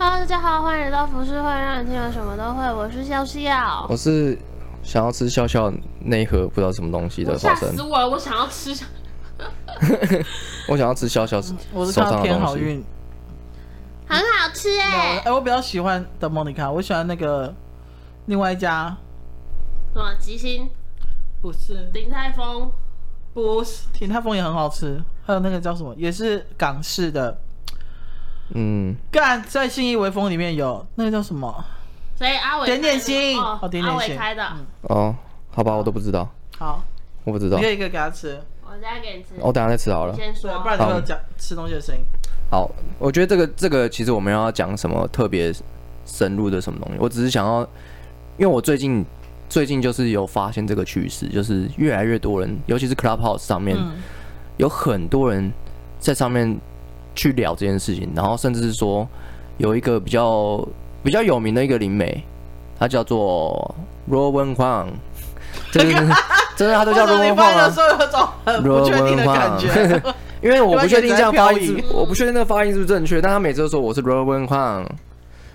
Hello，大家好，欢迎来到服饰会，让你听了什么都会。我是笑笑，我是想要吃笑笑那一盒不知道什么东西的花生。吓死我了！我想要吃，我想要吃笑笑手上的东西。天好运，很好吃哎、欸！哎，我比较喜欢的莫妮卡，我喜欢那个另外一家什么吉星？不是鼎泰丰，不是鼎泰丰也很好吃，还有那个叫什么，也是港式的。嗯，干在信义微风里面有那个叫什么？所以？阿伟点点心哦，哦点点心阿伟开的。嗯、哦，好吧，我都不知道。好，我不知道。一个一个给他吃。我等下给你吃。我等下再吃好了。先说，不然你会有讲吃东西的声音。好，我觉得这个这个其实我们要讲什么特别深入的什么东西，我只是想要，因为我最近最近就是有发现这个趋势，就是越来越多人，尤其是 Clubhouse 上面，嗯、有很多人在上面。去聊这件事情，然后甚至是说有一个比较比较有名的一个灵媒，他叫做 Rowan Huang，就是真的 他都叫 Rowan Huang 啊。Rowan Huang，因为 我不确定这样发音，我不确定那个发音是不是正确，但他每次都说我是 Rowan Huang。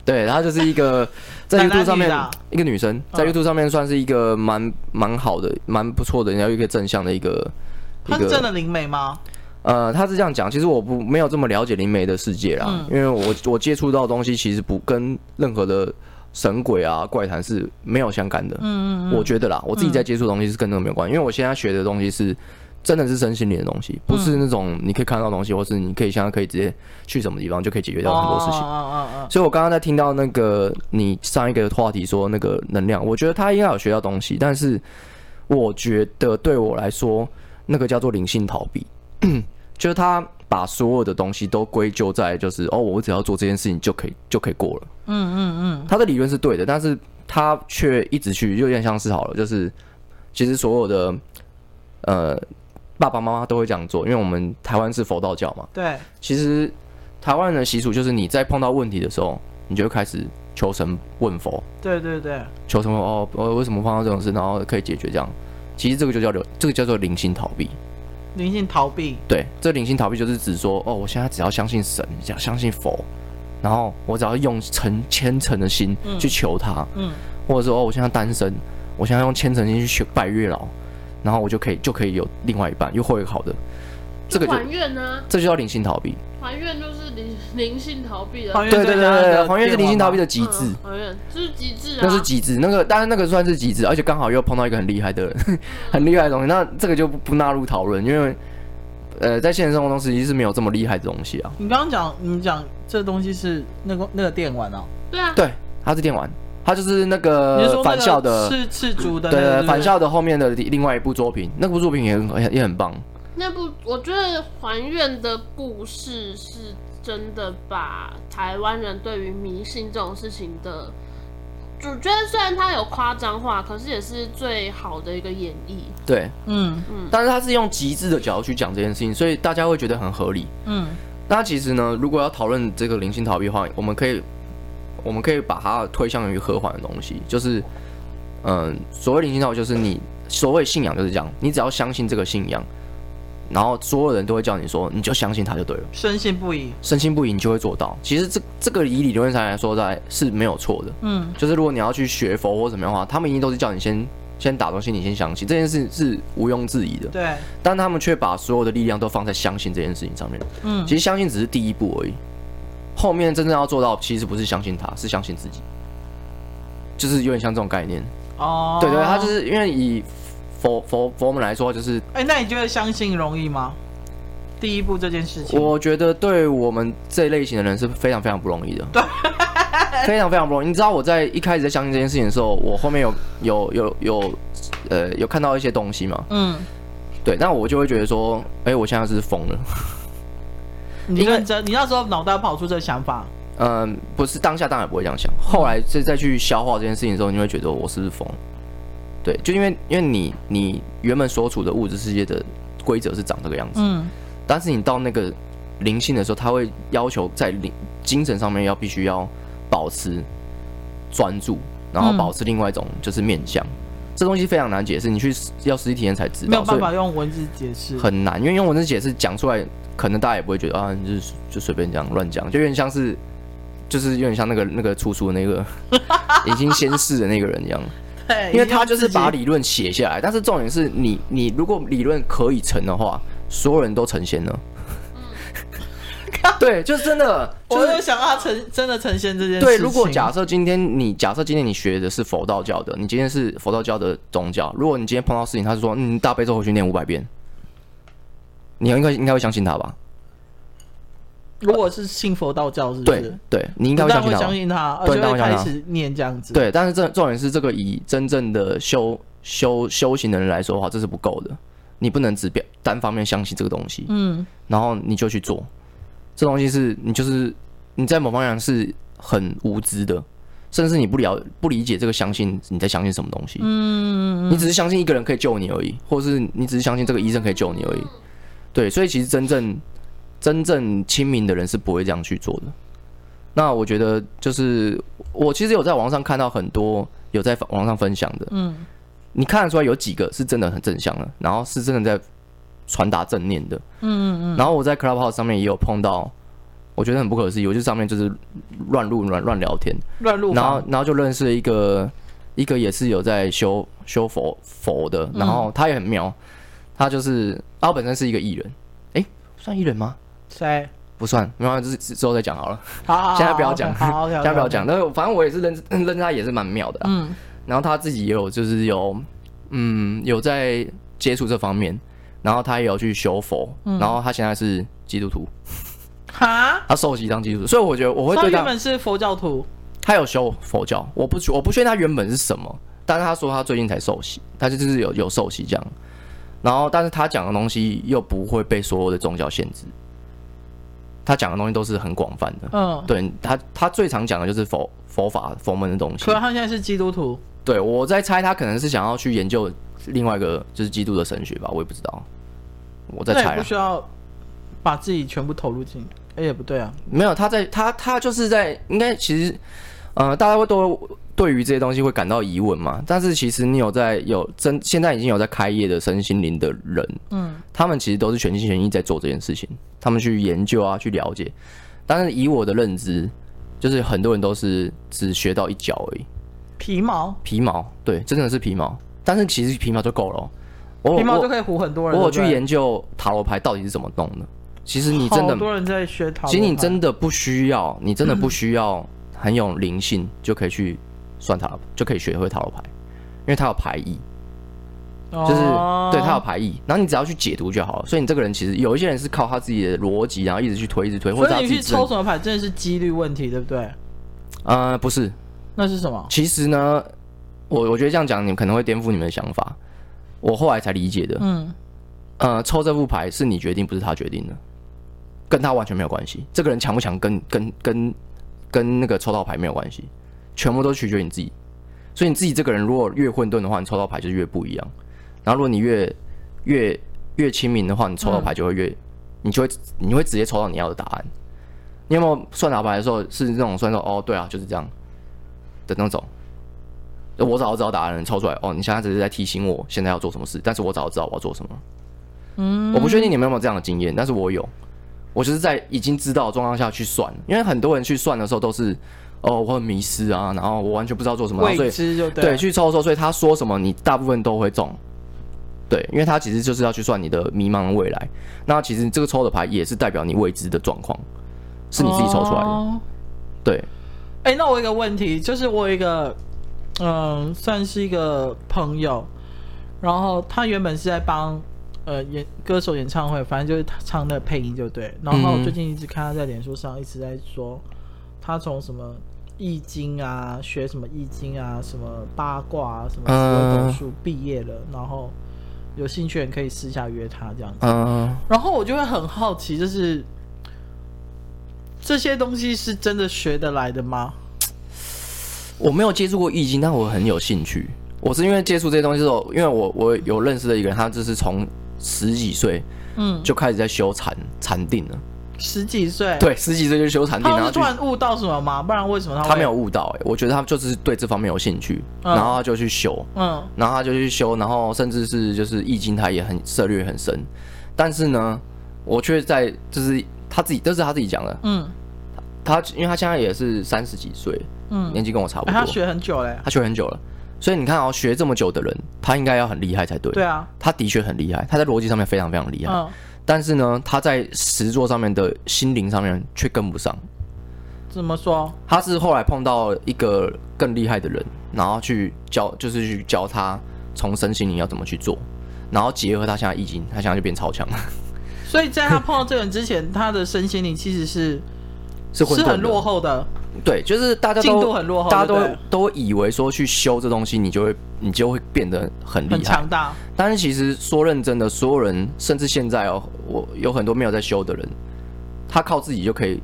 对，他就是一个在 YouTube 上面一个女生，在 YouTube 上面算是一个蛮蛮好的、蛮不错的，然后一个正向的一个。他是真的灵媒吗？呃，他是这样讲，其实我不没有这么了解灵媒的世界啦，嗯、因为我我接触到的东西其实不跟任何的神鬼啊怪谈是没有相干的。嗯，嗯嗯，我觉得啦，我自己在接触的东西是跟那个没有关系，因为我现在学的东西是真的是身心灵的东西，不是那种你可以看到东西，或是你可以现在可以直接去什么地方就可以解决掉很多事情。哦哦哦哦，所以我刚刚在听到那个你上一个话题说那个能量，我觉得他应该有学到东西，但是我觉得对我来说，那个叫做灵性逃避。就是他把所有的东西都归咎在，就是哦，我只要做这件事情就可以就可以过了。嗯嗯嗯，他的理论是对的，但是他却一直去，就有点像是好了，就是其实所有的呃爸爸妈妈都会这样做，因为我们台湾是佛道教嘛。对。其实台湾人的习俗就是你在碰到问题的时候，你就会开始求神问佛。对对对。求神问哦，我为什么碰到这种事，然后可以解决这样？其实这个就叫流，这个叫做灵性逃避。灵性逃避，对，这灵性逃避就是指说，哦，我现在只要相信神，只要相信佛，然后我只要用诚虔诚的心去求他，嗯，或者说，哦，我现在单身，我现在用虔诚心去求拜月老，然后我就可以就可以有另外一半，又会好的，这个就还愿呢，这就叫灵性逃避。还愿就是灵灵性逃避的，对对对对，还愿是灵性逃避的极致，还愿这是极致啊，那是极致，那个当然那个算是极致，而且刚好又碰到一个很厉害的人，很厉害的东西，那这个就不不纳入讨论，因为呃，在现实生活中实际是没有这么厉害的东西啊。你刚刚讲，你讲这东西是那个那个电玩哦？对啊，对，它是电玩，它就是那个反校的是赤足的，对，反校的后面的另外一部作品，那部作品也很也很棒。那部我觉得还愿的故事是真的把台湾人对于迷信这种事情的，主角虽然他有夸张化，可是也是最好的一个演绎。对，嗯嗯，但是他是用极致的角度去讲这件事情，所以大家会觉得很合理。嗯，那其实呢，如果要讨论这个灵性逃避的话，我们可以我们可以把它推向于和缓的东西，就是嗯、呃，所谓灵性逃避，就是你所谓信仰就是这样，你只要相信这个信仰。然后所有人都会叫你说，你就相信他就对了，深信不疑，深信不疑，你就会做到。其实这这个以理论上来说，在是没有错的。嗯，就是如果你要去学佛或怎么样的话，他们一定都是叫你先先打东西，你先相信这件事是毋庸置疑的。对，但他们却把所有的力量都放在相信这件事情上面。嗯，其实相信只是第一步而已，后面真正要做到，其实不是相信他，是相信自己，就是有点像这种概念。哦，对对，他就是因为以。佛佛佛们来说，就是哎，那你觉得相信容易吗？第一步这件事情，我觉得对我们这一类型的人是非常非常不容易的，对，非常非常不容易。你知道我在一开始在相信这件事情的时候，我后面有有有有呃有看到一些东西嘛，嗯，对，那我就会觉得说，哎，我现在是疯了。你认真，你那时候脑袋跑出这个想法？嗯，不是当下当然不会这样想，后来再再去消化这件事情的时候，你会觉得我是不是疯？对，就因为因为你你原本所处的物质世界的规则是长这个样子，嗯，但是你到那个灵性的时候，他会要求在灵精神上面要必须要保持专注，然后保持另外一种就是面向，嗯、这东西非常难解释，你去要实际体验才知道，没有办法用文字解释，很难，因为用文字解释讲出来，可能大家也不会觉得啊，你就是就随便这样乱讲，就有点像是。就是有点像那个那个出书的那个 已经先逝的那个人一样。对，因为他就是把理论写下来，但是重点是你你如果理论可以成的话，所有人都成仙了。对，就是真的，就是、我有想到他成真的成仙这件事。对，如果假设今天你假设今天你学的是佛道教的，你今天是佛道教的宗教，如果你今天碰到事情，他就说嗯大悲咒回去念五百遍，你应该应该会相信他吧？如果是信佛道教是不是，对对，你应该会相信他，相信他，对，就会开始念这样子。对，但是这重点是这个以真正的修修修行的人来说的话，这是不够的，你不能只表单方面相信这个东西，嗯，然后你就去做。这东西是你就是你在某方面是很无知的，甚至你不了不理解这个相信你在相信什么东西。嗯，你只是相信一个人可以救你而已，或是你只是相信这个医生可以救你而已。对，所以其实真正真正亲民的人是不会这样去做的。那我觉得就是我其实有在网上看到很多有在网上分享的，嗯，你看得出来有几个是真的很正向的，然后是真的在。传达正念的，嗯嗯嗯，然后我在 Clubhouse 上面也有碰到，我觉得很不可思议，我就上面就是乱录乱乱聊天，乱录，然后然后就认识了一个一个也是有在修修佛佛的，然后他也很妙，他就是他本身是一个艺人，哎，算艺人吗？谁？不算，没关系，之之后再讲好了，好，好，现在不要讲，好，现在不要讲，但是反正我也是认 认识他也是蛮妙的，嗯，然后他自己也有就是有嗯有在接触这方面。然后他也有去修佛，嗯、然后他现在是基督徒，哈，他受洗当基督徒，所以我觉得我会对他。他原本是佛教徒，他有修佛教，我不我不确定他原本是什么，但是他说他最近才受洗，他就是有有受洗这样。然后，但是他讲的东西又不会被所有的宗教限制，他讲的东西都是很广泛的。嗯，对他他最常讲的就是佛佛法佛门的东西。可是他现在是基督徒，对我在猜他可能是想要去研究。另外一个就是基督的神学吧，我也不知道，我在猜。不需要把自己全部投入进，哎，也不对啊，没有，他在他他就是在应该其实，呃，大家会都对于这些东西会感到疑问嘛。但是其实你有在有真现在已经有在开业的身心灵的人，嗯，他们其实都是全心全意在做这件事情，他们去研究啊，去了解。但是以我的认知，就是很多人都是只学到一角而已，皮毛，皮毛，对，真的是皮毛。但是其实皮毛就够了，我皮毛就可以唬很多人。我有去研究塔罗牌到底是怎么弄的。其实你真的，很多人在学塔罗牌。其实你真的不需要，你真的不需要很有灵性就可以去算塔罗，就可以学会塔罗牌，因为它有牌意，就是对它有牌意，然后你只要去解读就好了。所以你这个人其实有一些人是靠他自己的逻辑，然后一直去推，一直推，或者你去抽什么牌，真的是几率问题，对不对？呃，不是，那是什么？其实呢。我我觉得这样讲，你们可能会颠覆你们的想法。我后来才理解的，嗯，呃，抽这副牌是你决定，不是他决定的，跟他完全没有关系。这个人强不强，跟跟跟跟那个抽到牌没有关系，全部都取决于你自己。所以你自己这个人如果越混沌的话，你抽到牌就越不一样。然后如果你越越越亲民的话，你抽到牌就会越，嗯、你就会你会直接抽到你要的答案。你有没有算塔牌的时候是那种算说哦，对啊，就是这样的那种？我早就知道答案，抽出来哦。你现在只是在提醒我现在要做什么事，但是我早就知道我要做什么。嗯，我不确定你们有没有这样的经验，但是我有。我就是在已经知道的状况下去算，因为很多人去算的时候都是哦，我很迷失啊，然后我完全不知道做什么，未知就对。对，去抽的时候，所以他说什么你大部分都会中。对，因为他其实就是要去算你的迷茫的未来。那其实这个抽的牌也是代表你未知的状况，是你自己抽出来的。哦、对。哎、欸，那我有一个问题，就是我有一个。嗯，算是一个朋友，然后他原本是在帮呃演歌手演唱会，反正就是他唱的配音就对。然后最近一直看他在脸书上一直在说，他从什么易经啊，学什么易经啊，什么八卦啊，什么紫微斗数毕业了，然后有兴趣人可以私下约他这样子。嗯，然后我就会很好奇，就是这些东西是真的学得来的吗？我没有接触过易经，但我很有兴趣。我是因为接触这些东西之后，因为我我有认识的一个人，他就是从十几岁，嗯，就开始在修禅禅定了。十几岁？对，十几岁就修禅定。他突然悟到什么吗？不然为什么他他没有悟到、欸？哎，我觉得他就是对这方面有兴趣，嗯、然后他就去修，嗯，然后他就去修，然后甚至是就是易经，他也很涉略很深。但是呢，我却在就是他自己，这是他自己讲的，嗯。他因为他现在也是三十几岁，嗯，年纪跟我差不多。欸、他学很久嘞，他学很久了，所以你看哦，学这么久的人，他应该要很厉害才对。对啊，他的确很厉害，他在逻辑上面非常非常厉害。嗯，但是呢，他在实作上面的心灵上面却跟不上。怎么说？他是后来碰到一个更厉害的人，然后去教，就是去教他从身心灵要怎么去做，然后结合他现在易经，他现在就变超强了。所以在他碰到这个人之前，他的身心灵其实是。是是很落后的，对，就是大家都进度很落后，大家都都以为说去修这东西，你就会你就会变得很厉害、强大。但是其实说认真的，所有人，甚至现在哦，我有很多没有在修的人，他靠自己就可以，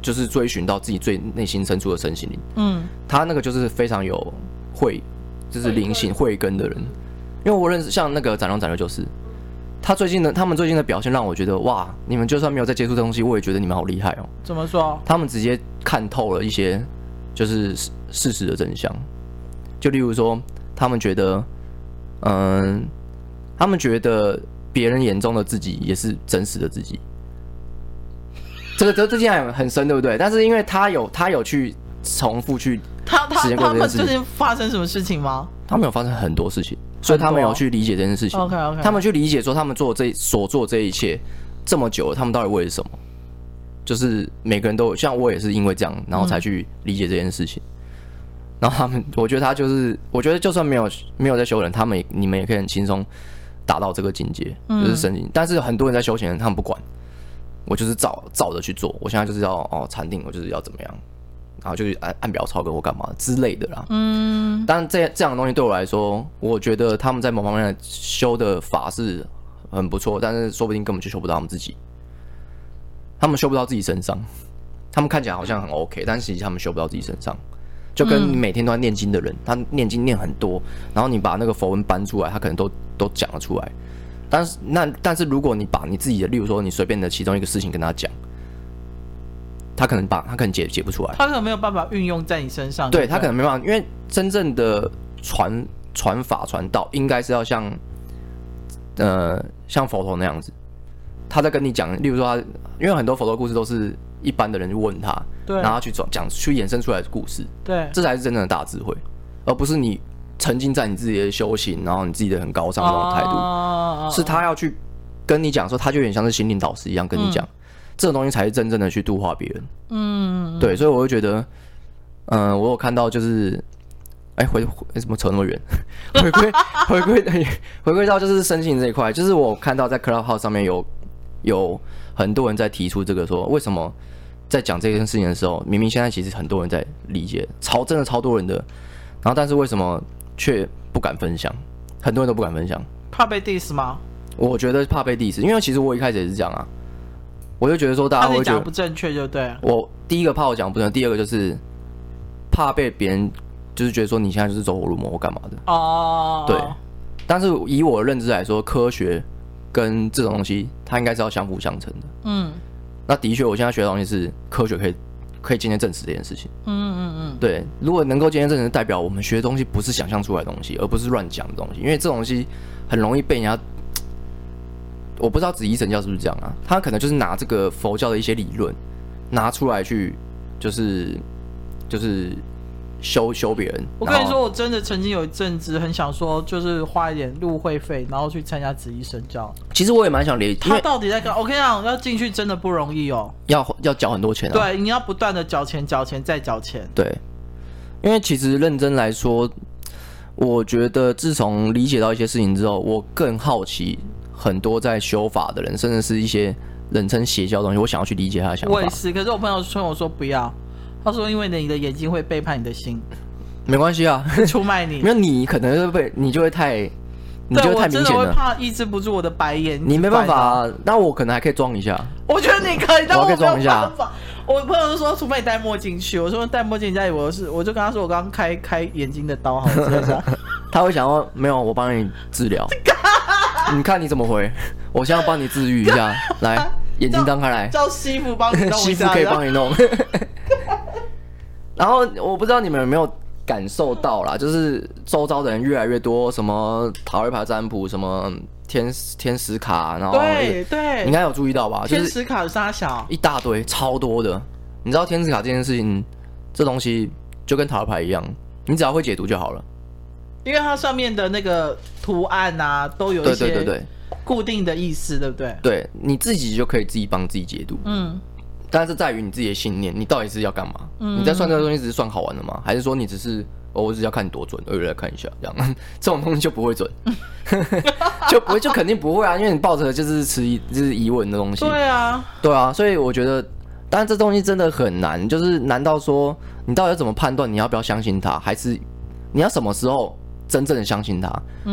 就是追寻到自己最内心深处的身心灵。嗯，他那个就是非常有慧，就是灵性慧根的人。因为我认识像那个展龙展龙就是。他最近的，他们最近的表现让我觉得，哇！你们就算没有在接触这东西，我也觉得你们好厉害哦。怎么说？他们直接看透了一些，就是事实的真相。就例如说，他们觉得，嗯，他们觉得别人眼中的自己也是真实的自己。这个这这件很深，对不对？但是因为他有他有去重复去他他他们最近发生什么事情吗？他们有发生很多事情。所以他们有去理解这件事情。OK OK。他们去理解说，他们做这所做这一切这么久了，他们到底为了什么？就是每个人都有像我也是因为这样，然后才去理解这件事情。然后他们，我觉得他就是，我觉得就算没有没有在修人，他们你们也可以很轻松达到这个境界，就是神经。但是很多人在修行人，他们不管，我就是照照着去做。我现在就是要哦禅定，我就是要怎么样。然后就是按按表操课或干嘛之类的啦。嗯，但这这样的东西对我来说，我觉得他们在某方面修的法是很不错，但是说不定根本就修不到他们自己。他们修不到自己身上，他们看起来好像很 OK，但实际他们修不到自己身上。就跟你每天都在念经的人，他念经念很多，然后你把那个佛文搬出来，他可能都都讲了出来。但是那但是如果你把你自己的，例如说你随便的其中一个事情跟他讲。他可能把他可能解解不出来，他可能没有办法运用在你身上。对，他可能没办法，因为真正的传传法传道，应该是要像呃像佛陀那样子，他在跟你讲，例如说他，因为很多佛陀故事都是一般的人去问他，对，然后去讲讲去衍生出来的故事，对，这才是真正的大智慧，而不是你沉浸在你自己的修行，然后你自己的很高尚的那种态度，哦，是他要去跟你讲说，他就有点像是心灵导师一样跟你讲。嗯这种东西才是真正的去度化别人，嗯，对，所以我会觉得，嗯、呃，我有看到就是，哎，回为什么扯那么远？回归回归回归到就是身心这一块，就是我看到在 Clubhouse 上面有有很多人在提出这个说，为什么在讲这件事情的时候，明明现在其实很多人在理解，超真的超多人的，然后但是为什么却不敢分享？很多人都不敢分享，怕被 diss 吗？我觉得怕被 diss，因为其实我一开始也是这样啊。我就觉得说，大家会觉得讲不正确，就对。我第一个怕我讲不正确，第二个就是怕被别人就是觉得说你现在就是走火入魔或干嘛的哦。对，但是以我的认知来说，科学跟这种东西它应该是要相辅相成的。嗯，那的确，我现在学的东西是科学可以可以今天证实这件事情。嗯嗯嗯，对，如果能够今天证实，代表我们学的东西不是想象出来的东西，而不是乱讲的东西，因为这种东西很容易被人家。我不知道紫衣神教是不是这样啊？他可能就是拿这个佛教的一些理论拿出来去，就是就是修修别人。我跟你说，我真的曾经有一阵子很想说，就是花一点入会费，然后去参加紫衣神教。其实我也蛮想理，他到底在干？我跟你讲，要进去真的不容易哦，要要缴很多钱啊。对，你要不断的缴钱、缴钱再缴钱。对，因为其实认真来说，我觉得自从理解到一些事情之后，我更好奇。很多在修法的人，甚至是一些人称邪教的东西，我想要去理解他的想法。我也是，可是我朋友劝我说不要，他说因为你的眼睛会背叛你的心。没关系啊，出卖你。没有你可能会被你就会太，你就会太明显了。我会怕抑制不住我的白眼。你没办法啊，那我可能还可以装一下。我觉得你可以，但我可以装一下。我朋友就说，除非你戴墨镜去。我说戴墨镜，人家以为我是，我就跟他说我刚开开眼睛的刀，好像。他会想说没有，我帮你治疗。你看你怎么回？我现在要帮你治愈一下，来，眼睛张开来，叫师傅帮你弄，师傅可以帮你弄。然后我不知道你们有没有感受到啦，就是周遭的人越来越多，什么塔罗牌占卜，什么天天使卡，然后对对，你应该有注意到吧？天使卡有啥小？一大堆，超多的。你知道天使卡这件事情，这东西就跟塔罗牌一样，你只要会解读就好了。因为它上面的那个图案啊，都有一些固定的意思，对不对？对，你自己就可以自己帮自己解读。嗯，但是在于你自己的信念，你到底是要干嘛？嗯，你在算这个东西只是算好玩的吗？还是说你只是哦，我只是要看你多准，我来看一下这样？这种东西就不会准，就不会，就肯定不会啊！因为你抱着就是持疑，就是疑问的东西。对啊，对啊，所以我觉得，当然这东西真的很难，就是难道说你到底要怎么判断你要不要相信他，还是你要什么时候？真正的相信他，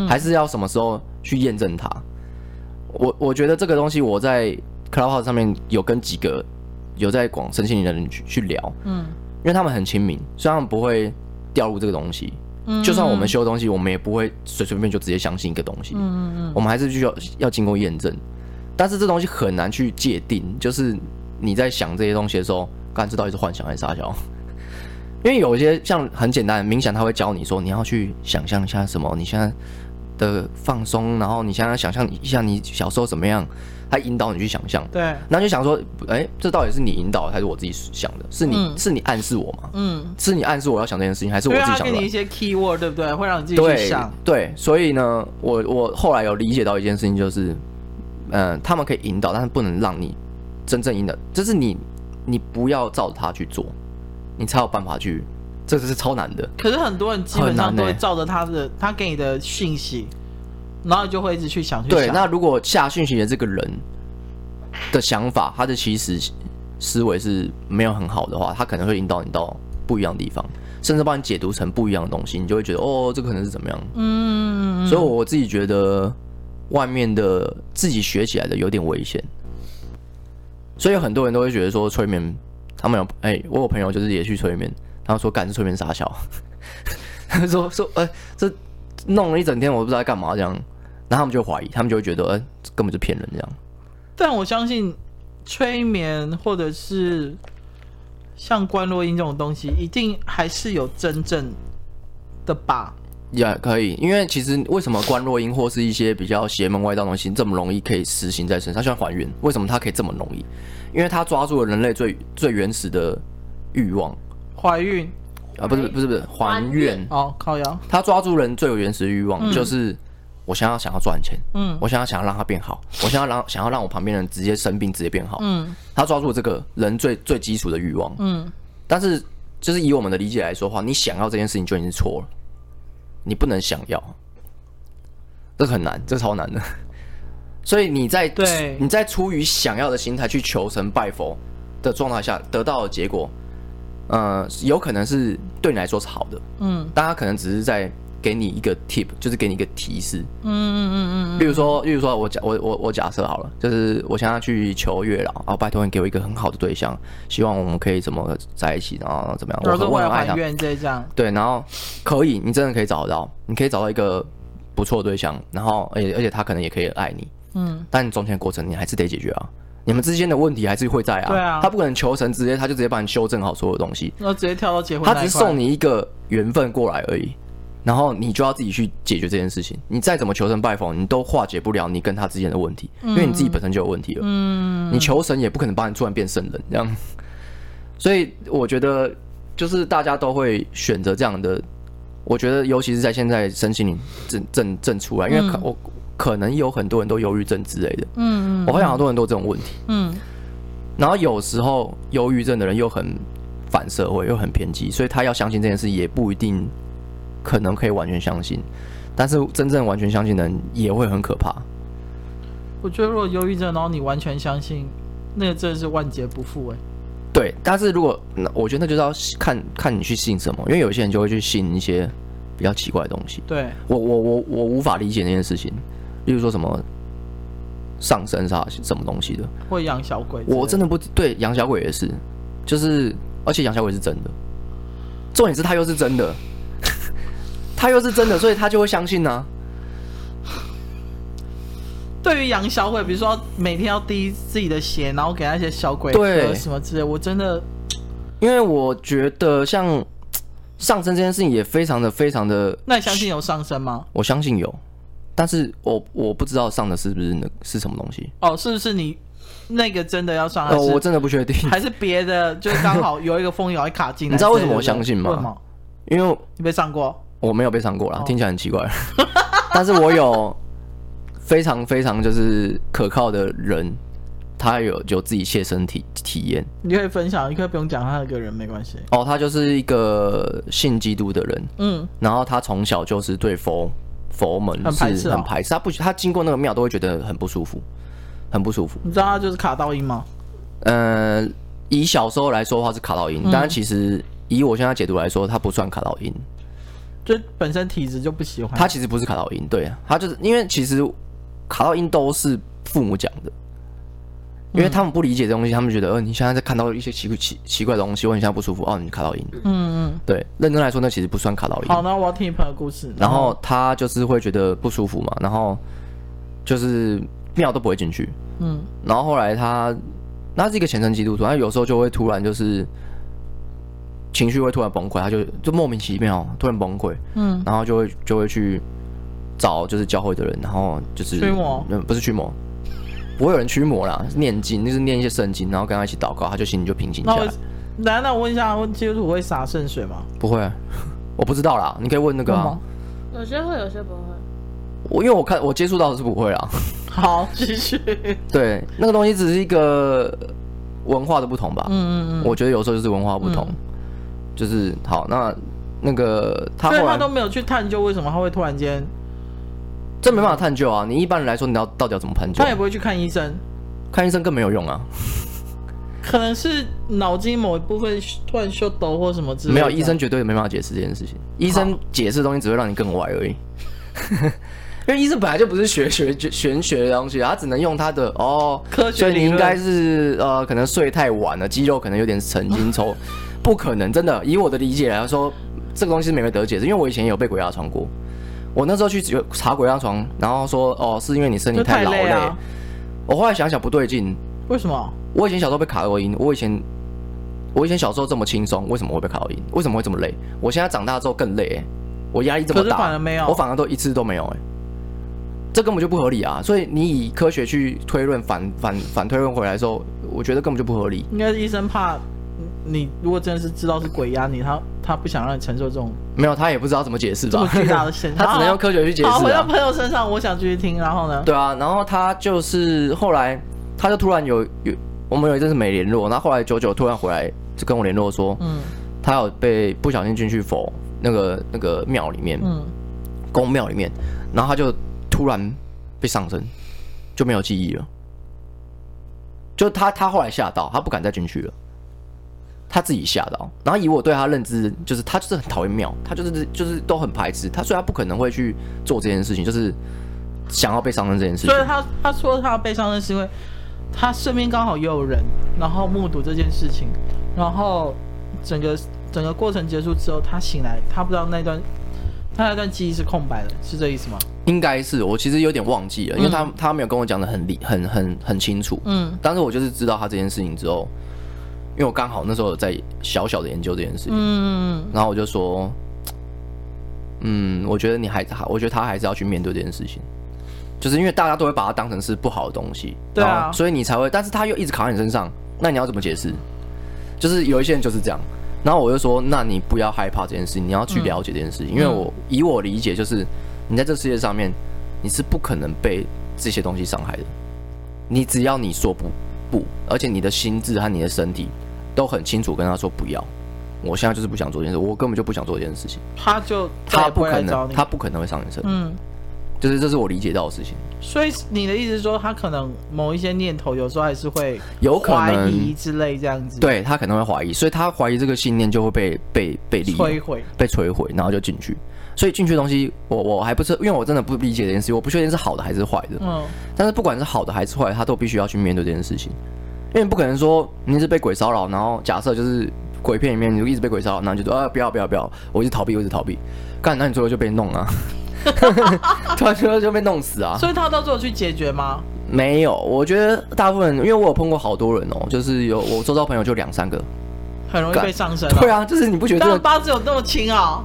还是要什么时候去验证他？我我觉得这个东西我在 Clubhouse 上面有跟几个有在广身心灵的人去去聊，嗯，因为他们很亲民，所以他们不会掉入这个东西。就算我们修的东西，我们也不会随随便便就直接相信一个东西。嗯嗯嗯，我们还是需要要经过验证。但是这东西很难去界定，就是你在想这些东西的时候，看这到底是幻想还是啥小？因为有一些像很简单的冥想，他会教你说你要去想象一下什么，你现在的放松，然后你现在想象一下你小时候怎么样，他引导你去想象。对，然后就想说，哎，这到底是你引导还是我自己想的？是你、嗯、是你暗示我吗？嗯，是你暗示我要想这件事情，还是我自己想的？给你一些 keyword，对不对？会让你自己去想。对，对，所以呢，我我后来有理解到一件事情，就是，嗯、呃，他们可以引导，但是不能让你真正引导，就是你你不要照着他去做。你才有办法去，这个是超难的。可是很多人基本上都会照着他的，他给你的讯息，然后就会一直去想。对，那如果下讯息的这个人的想法，他的其实思维是没有很好的话，他可能会引导你到不一样的地方，甚至帮你解读成不一样的东西，你就会觉得哦，这个可能是怎么样？嗯。所以我自己觉得，外面的自己学起来的有点危险。所以很多人都会觉得说催眠。他们有哎、我有朋友就是也去催眠，他说赶着催眠傻笑，他 说说哎、这弄了一整天，我不知道在干嘛这样，然后他们就怀疑，他们就会觉得哎、欸，根本就骗人这样。但我相信催眠或者是像观落音这种东西，一定还是有真正的吧？也、yeah, 可以，因为其实为什么关落阴或是一些比较邪门歪道的东西这么容易可以实行在身上？像还原，为什么它可以这么容易？因为它抓住了人类最最原始的欲望，怀孕。啊，不是不是不是还愿哦，靠腰。他抓住人最有原始的欲望，嗯、就是我想要想要赚钱，嗯，我想要想要让他变好，我想要让想要让我旁边人直接生病直接变好，嗯，他抓住了这个人最最基础的欲望，嗯，但是就是以我们的理解来说的话，你想要这件事情就已经是错了，你不能想要，这很难，这超难的。所以你在对。你在出于想要的心态去求神拜佛的状态下得到的结果，呃，有可能是对你来说是好的，嗯，但他可能只是在给你一个 tip，就是给你一个提示，嗯嗯嗯嗯，例如说，例如说我假我我我假设好了，就是我想要去求月老，啊，拜托你给我一个很好的对象，希望我们可以怎么在一起，然后怎么样，我很我很爱他，对，然后可以，你真的可以找得到，你可以找到一个不错的对象，然后而且而且他可能也可以爱你。嗯，但中间过程你还是得解决啊，你们之间的问题还是会在啊。对啊，他不可能求神直接他就直接帮你修正好所有东西，然后直接跳到结婚。他只是送你一个缘分过来而已，然后你就要自己去解决这件事情。你再怎么求神拜佛，你都化解不了你跟他之间的问题，因为你自己本身就有问题了。嗯，你求神也不可能帮你突然变圣人这样。所以我觉得就是大家都会选择这样的，我觉得尤其是在现在身心灵正正正出来，因为可我。可能有很多人都忧郁症之类的，嗯，我发现好多人都有这种问题，嗯，然后有时候忧郁症的人又很反社会，又很偏激，所以他要相信这件事也不一定可能可以完全相信，但是真正完全相信的人也会很可怕。我觉得如果忧郁症，然后你完全相信，那个真的是万劫不复哎。对，但是如果那我觉得那就是要看看你去信什么，因为有些人就会去信一些比较奇怪的东西。对，我我我我无法理解那件事情。例如说什么上身啥什么东西的，会养小鬼，我真的不对，养小鬼也是，就是而且养小鬼是真的，重点是他又是真的，他又是真的，所以他就会相信呢、啊。对于养小鬼，比如说每天要滴自己的血，然后给那些小鬼对什么之类，我真的，因为我觉得像上身这件事情也非常的非常的，那你相信有上身吗？我相信有。但是我我不知道上的是不是那是什么东西哦，是不是你那个真的要上？哦，我真的不确定。还是别的？就是刚好有一个蜂鸟会卡进来。你知道为什么我相信吗？为什么？因为你被上过，我没有被伤过啦，听起来很奇怪。但是我有非常非常就是可靠的人，他有有自己切身体体验。你可以分享，你可以不用讲他那个人没关系。哦，他就是一个信基督的人，嗯，然后他从小就是对佛佛门是很排斥，很排斥。他不，他经过那个庙都会觉得很不舒服，很不舒服。你知道他就是卡道音吗？呃，以小时候来说的话是卡到阴，但是其实。以我现在解读来说，他不算卡到阴，就本身体质就不喜欢。他其实不是卡到音，对啊，他就是因为其实卡到音都是父母讲的，因为他们不理解这东西，他们觉得，呃，你现在在看到一些奇奇奇怪的东西，或你现在不舒服，哦，你卡到音。嗯嗯，对，认真来说，那其实不算卡到音。好，那我要听你朋友故事。然后他就是会觉得不舒服嘛，然后就是庙都不会进去。嗯，然后后来他，那是一个虔诚基督徒，他有时候就会突然就是。情绪会突然崩溃，他就就莫名其妙突然崩溃，嗯，然后就会就会去找就是教会的人，然后就是驱魔，嗯，不是驱魔，不会有人驱魔啦，念经就是念一些圣经，然后跟他一起祷告，他就心里就平静下来。来，那我问一下，问基督徒会洒圣水吗？不会，我不知道啦，你可以问那个啊。有些会，有些不会。我因为我看我接触到的是不会啦。好，继续。对，那个东西只是一个文化的不同吧。嗯嗯嗯。我觉得有时候就是文化不同。嗯就是好，那那个他后来，他都没有去探究为什么他会突然间，这没办法探究啊！你一般人来说，你要到底要怎么探究？他也不会去看医生，看医生更没有用啊。可能是脑筋某一部分突然秀抖或什么之类的。没有，医生绝对没办法解释这件事情。医生解释的东西只会让你更歪而已。因为医生本来就不是学学玄学的东西，他只能用他的哦科学。所以你应该是呃，可能睡太晚了，肌肉可能有点神经 抽。不可能，真的。以我的理解来说，这个东西是没得解释。因为我以前也有被鬼压床过，我那时候去查鬼压床，然后说哦，是因为你身体太劳累。啊、我后来想想不对劲，为什么？我以前小时候被卡过音，我以前我以前小时候这么轻松，为什么会被卡过音？为什么会这么累？我现在长大之后更累、欸，我压力这么大，反而没有，我反而都一次都没有、欸，哎，这根本就不合理啊！所以你以科学去推论反反反推论回来的时候，我觉得根本就不合理。应该是医生怕。你如果真的是知道是鬼压你，他他不想让你承受这种，没有，他也不知道怎么解释吧？这么巨大的现象，他只能用科学去解释、啊。好，回到朋友身上，我想继续听，然后呢？对啊，然后他就是后来，他就突然有有，我们有一阵子没联络，然后后来九九突然回来，就跟我联络说，嗯，他有被不小心进去佛那个那个庙里面，嗯，宫庙里面，然后他就突然被上身，就没有记忆了，就他他后来吓到，他不敢再进去了。他自己吓到，然后以我对他认知，就是他就是很讨厌庙，他就是就是都很排斥他，所以他不可能会去做这件事情，就是想要被伤身这件事情。所以他他说他要被伤身是因为他身边刚好也有人，然后目睹这件事情，然后整个整个过程结束之后，他醒来，他不知道那段他那段记忆是空白的，是这意思吗？应该是，我其实有点忘记了，因为他他没有跟我讲的很理很很很清楚，嗯，但是我就是知道他这件事情之后。因为我刚好那时候在小小的研究这件事情，嗯，然后我就说，嗯，我觉得你还我觉得他还是要去面对这件事情，就是因为大家都会把它当成是不好的东西，对啊，所以你才会，但是他又一直卡在你身上，那你要怎么解释？就是有一些人就是这样，然后我就说，那你不要害怕这件事情，你要去了解这件事情，因为我以我理解，就是你在这世界上面，你是不可能被这些东西伤害的，你只要你说不不，而且你的心智和你的身体。都很清楚跟他说不要，我现在就是不想做这件事，我根本就不想做这件事情。他就他不可能，他不可能会上你身。嗯，就是这是我理解到的事情。所以你的意思是说，他可能某一些念头有时候还是会有可能怀疑之类这样子。对，他可能会怀疑，所以他怀疑这个信念就会被被被摧毁，被摧毁，然后就进去。所以进去的东西，我我还不是因为我真的不理解这件事，我不确定是好的还是坏的。嗯，但是不管是好的还是坏的，他都必须要去面对这件事情。因为不可能说你是被鬼骚扰，然后假设就是鬼片里面你就一直被鬼骚扰，然后就说啊不要不要不要，我一直逃避，我一直逃避，干，那你最后就被弄啊，突然最后就被弄死啊。所以他到最后去解决吗？没有，我觉得大部分，因为我有碰过好多人哦，就是有我周遭朋友就两三个，很容易被上身。对啊，就是你不觉得这个八字有那么轻啊？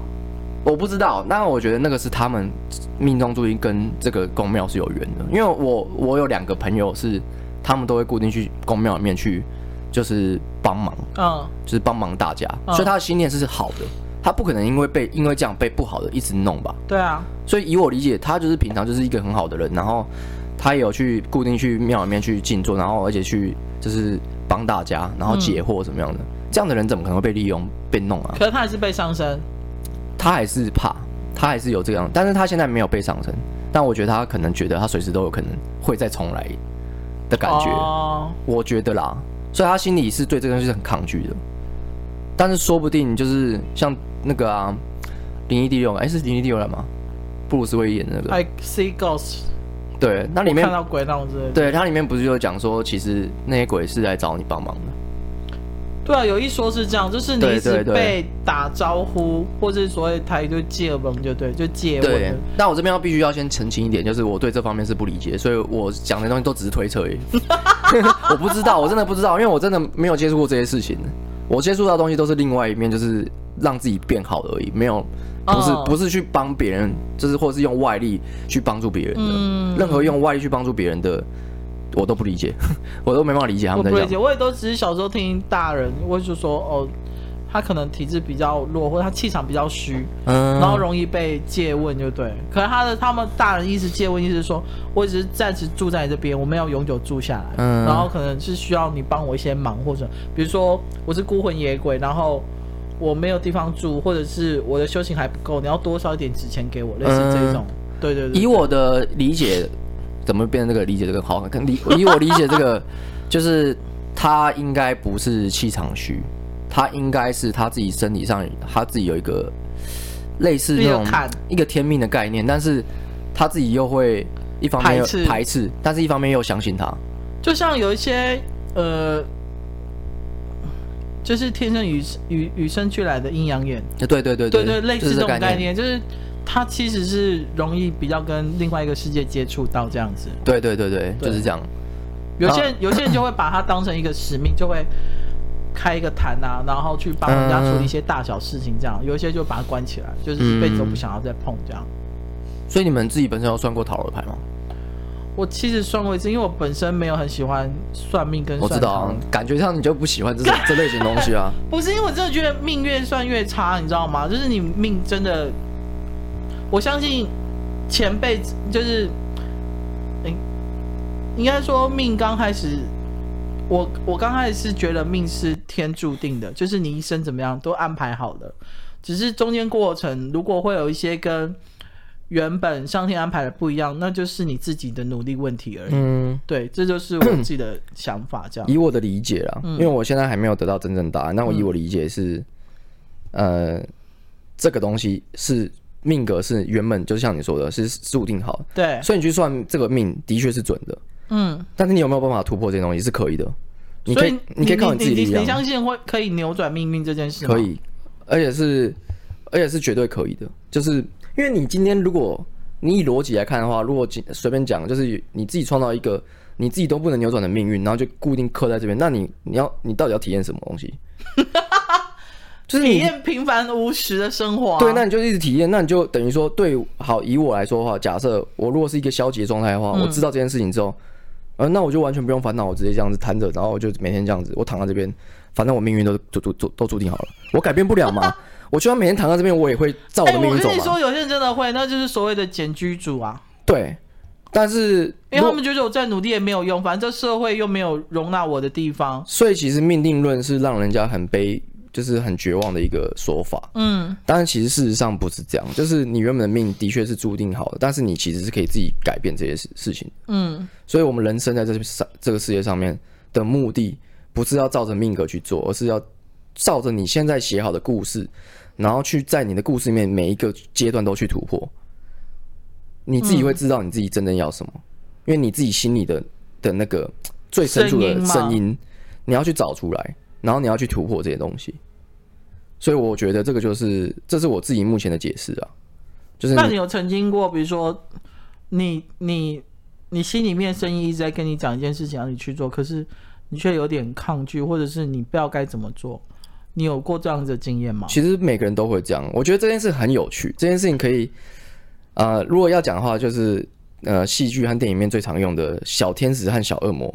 我不知道，但我觉得那个是他们命中注定跟这个宫庙是有缘的，因为我我有两个朋友是。他们都会固定去宫庙里面去，就是帮忙，嗯，就是帮忙大家，嗯、所以他的心念是好的，他不可能因为被因为这样被不好的一直弄吧？对啊，所以以我理解，他就是平常就是一个很好的人，然后他也有去固定去庙里面去静坐，然后而且去就是帮大家，然后解惑什么样的，嗯、这样的人怎么可能会被利用被弄啊？可是他还是被上身，他还是怕，他还是有这样，但是他现在没有被上身，但我觉得他可能觉得他随时都有可能会再重来的感觉，哦、我觉得啦。所以他心里是对这个东西是很抗拒的，但是说不定就是像那个啊，灵异第六感，哎、欸，是灵异第六感吗？布鲁斯威演的那个。I see ghosts。对，那里面看到鬼那种之类的。对，它里面不是就讲说，其实那些鬼是来找你帮忙的。对啊，有一说是这样，就是你一直被打招呼，或者所谓台语就借问就对，就借问。对，那我这边要必须要先澄清一点，就是我对这方面是不理解，所以我讲的东西都只是推测而已。我不知道，我真的不知道，因为我真的没有接触过这些事情。我接触到的东西都是另外一面，就是让自己变好而已，没有不是、哦、不是去帮别人，就是或者是用外力去帮助别人的。嗯、任何用外力去帮助别人的。我都不理解，我都没办法理解他们在讲。我不理解，我也都只是小时候听大人，我就说哦，他可能体质比较弱，或者他气场比较虚，嗯，然后容易被借问，就对。可能他的他们大人意思借问意思是说，我只是暂时住在你这边，我没有永久住下来，嗯，然后可能是需要你帮我一些忙，或者比如说我是孤魂野鬼，然后我没有地方住，或者是我的修行还不够，你要多烧一点纸钱给我，类似这种。嗯、对，对对对，以我的理解。怎么变成这个理解这个好？跟 理以我理解这个，就是他应该不是气场虚，他应该是他自己身体上他自己有一个类似那种一个天命的概念，但是他自己又会一方面又排斥，但是一方面又相信他。就像有一些呃，就是天生与与与生俱来的阴阳眼，对对对对对对，类似这种概念，就是。他其实是容易比较跟另外一个世界接触到这样子。对对对对，对就是这样。有些人有些人就会把它当成一个使命，就会开一个坛啊，然后去帮人家处理一些大小事情这样。有一些就把它关起来，就是一辈子都不想要再碰这样。所以你们自己本身有算过塔罗牌吗？我其实算过一次，因为我本身没有很喜欢算命跟算。我知道啊，感觉上你就不喜欢这 这类型东西啊。不是因为我真的觉得命越算越差，你知道吗？就是你命真的。我相信前辈就是，哎、欸，应该说命刚开始，我我刚开始是觉得命是天注定的，就是你一生怎么样都安排好了，只是中间过程如果会有一些跟原本上天安排的不一样，那就是你自己的努力问题而已。嗯，对，这就是我自己的想法。这样，以我的理解啦，嗯、因为我现在还没有得到真正答案，那我以我理解是，嗯、呃，这个东西是。命格是原本就像你说的，是注定好。对，所以你去算这个命的确是准的。嗯，但是你有没有办法突破这些东西是可以的。你可以，你，你可以靠你自己力量。你相信会可以扭转命运这件事吗？可以，而且是，而且是绝对可以的。就是因为你今天如果你以逻辑来看的话，如果随便讲，就是你自己创造一个你自己都不能扭转的命运，然后就固定刻在这边，那你你要你到底要体验什么东西？就是体验平凡无实的生活，啊。对，那你就一直体验，那你就等于说，对，好，以我来说的话，假设我如果是一个消极的状态的话，嗯、我知道这件事情之后，呃，那我就完全不用烦恼，我直接这样子瘫着，然后我就每天这样子，我躺在这边，反正我命运都都都都都注定好了，我改变不了嘛。我就算每天躺在这边，我也会照我的命运走嘛。欸、我跟你说，有些人真的会，那就是所谓的简居主啊。对，但是因为他们觉得我再努力也没有用，反正这社会又没有容纳我的地方。所以其实命定论是让人家很悲。就是很绝望的一个说法，嗯，但是其实事实上不是这样，就是你原本的命的确是注定好的，但是你其实是可以自己改变这些事事情，嗯，所以我们人生在这上这个世界上面的目的，不是要照着命格去做，而是要照着你现在写好的故事，然后去在你的故事里面每一个阶段都去突破，你自己会知道你自己真正要什么，因为你自己心里的的那个最深处的声音，声音你要去找出来，然后你要去突破这些东西。所以我觉得这个就是，这是我自己目前的解释啊。就是，那你有曾经过，比如说你，你你你心里面声音一直在跟你讲一件事情，让你去做，可是你却有点抗拒，或者是你不知道该怎么做。你有过这样子的经验吗？其实每个人都会这样。我觉得这件事很有趣，这件事情可以，呃，如果要讲的话，就是呃，戏剧和电影里面最常用的小天使和小恶魔。